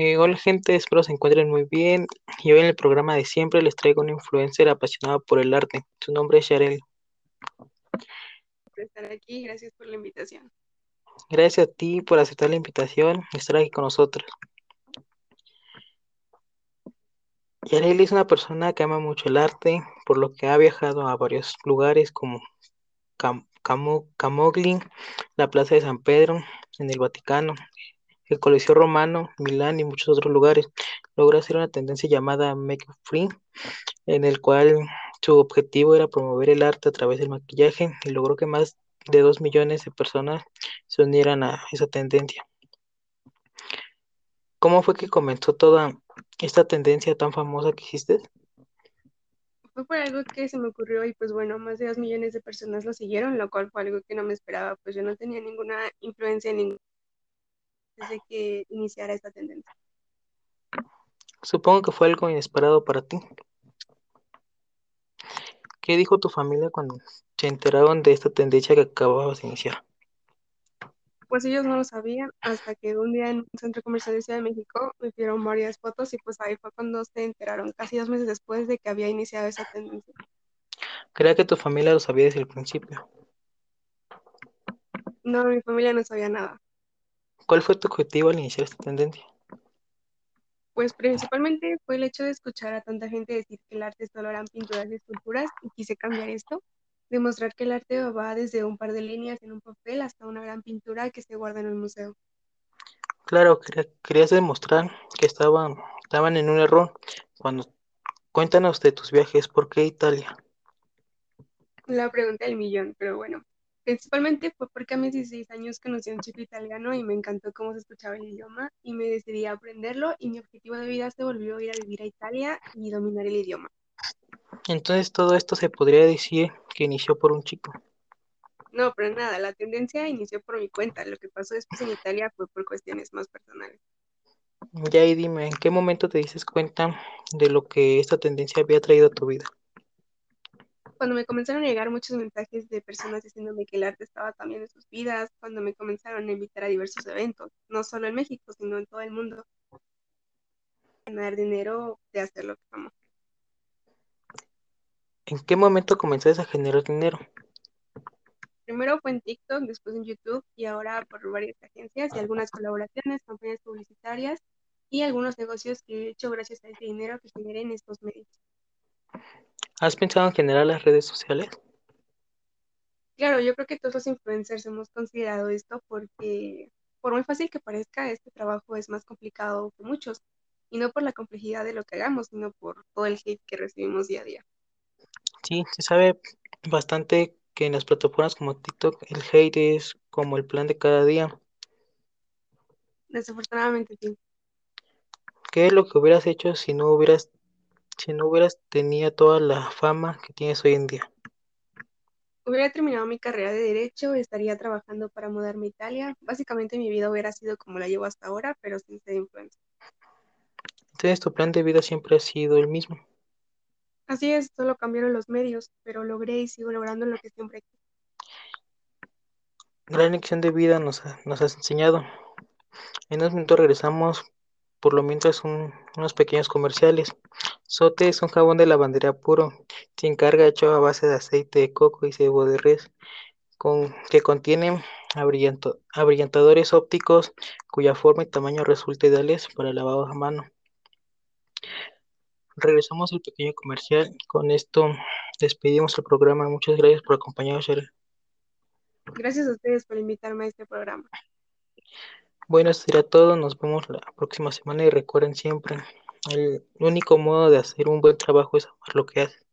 Eh, hola gente, espero se encuentren muy bien. Y hoy en el programa de siempre les traigo una influencer apasionada por el arte. Su nombre es Yarel. por estar aquí, gracias por la invitación. Gracias a ti por aceptar la invitación y estar aquí con nosotros. Yarel es una persona que ama mucho el arte, por lo que ha viajado a varios lugares como Cam Camo Camogli, la Plaza de San Pedro, en el Vaticano, el Coliseo Romano, Milán y muchos otros lugares. Logró hacer una tendencia llamada Make Free, en el cual su objetivo era promover el arte a través del maquillaje y logró que más de dos millones de personas se unieran a esa tendencia. ¿Cómo fue que comenzó toda esta tendencia tan famosa que hiciste? Fue por algo que se me ocurrió y pues bueno, más de dos millones de personas lo siguieron, lo cual fue algo que no me esperaba, pues yo no tenía ninguna influencia ningún... desde que iniciara esta tendencia. Supongo que fue algo inesperado para ti. ¿Qué dijo tu familia cuando se enteraron de esta tendencia que acababas de iniciar? Pues ellos no lo sabían hasta que un día en un centro comercial de Ciudad de México me pidieron varias fotos y pues ahí fue cuando se enteraron, casi dos meses después de que había iniciado esa tendencia. Creía que tu familia lo sabía desde el principio. No, mi familia no sabía nada. ¿Cuál fue tu objetivo al iniciar esta tendencia? Pues principalmente fue el hecho de escuchar a tanta gente decir que el arte solo eran pinturas y esculturas y quise cambiar esto, demostrar que el arte va desde un par de líneas en un papel hasta una gran pintura que se guarda en un museo. Claro, querías demostrar que estaban, estaban en un error. Cuando cuéntanos de tus viajes, ¿por qué Italia? La pregunta del millón, pero bueno, principalmente fue porque a mis 16 años conocí a un chico italiano y me encantó cómo se escuchaba el idioma y me decidí a aprenderlo y mi objetivo de vida se volvió a ir a vivir a Italia y dominar el idioma. Entonces todo esto se podría decir que inició por un chico. No, pero nada, la tendencia inició por mi cuenta. Lo que pasó después en Italia fue por cuestiones más personales. Ya y dime, ¿en qué momento te dices cuenta de lo que esta tendencia había traído a tu vida? Cuando me comenzaron a llegar muchos mensajes de personas diciéndome que el arte estaba cambiando sus vidas, cuando me comenzaron a invitar a diversos eventos, no solo en México, sino en todo el mundo. Ganar dinero de hacer lo que amo. ¿En qué momento comenzaste a generar dinero? Primero fue en TikTok, después en YouTube y ahora por varias agencias y algunas colaboraciones, campañas publicitarias y algunos negocios que he hecho gracias a ese dinero que generé en estos medios. ¿Has pensado en generar las redes sociales? Claro, yo creo que todos los influencers hemos considerado esto porque, por muy fácil que parezca, este trabajo es más complicado que muchos. Y no por la complejidad de lo que hagamos, sino por todo el hate que recibimos día a día. Sí, se sabe bastante que en las plataformas como TikTok el hate es como el plan de cada día. Desafortunadamente sí. ¿Qué es lo que hubieras hecho si no hubieras si no hubieras tenido toda la fama que tienes hoy en día? Hubiera terminado mi carrera de Derecho, estaría trabajando para mudarme a Italia. Básicamente mi vida hubiera sido como la llevo hasta ahora, pero sin ser influencer. Entonces tu plan de vida siempre ha sido el mismo. Así es, solo cambiaron los medios, pero logré y sigo logrando lo que siempre quise. Gran lección de vida nos, nos has enseñado. En unos minutos regresamos por lo mientras un, unos pequeños comerciales. Sote es un jabón de lavandería puro, sin carga hecho a base de aceite de coco y cebo de res, que contiene abrillantadores ópticos cuya forma y tamaño resulta ideales para el lavado a mano. Regresamos al pequeño comercial. Con esto despedimos el programa. Muchas gracias por acompañarnos. Gracias a ustedes por invitarme a este programa. Bueno, esto será todo. Nos vemos la próxima semana y recuerden siempre, el único modo de hacer un buen trabajo es amar lo que haces.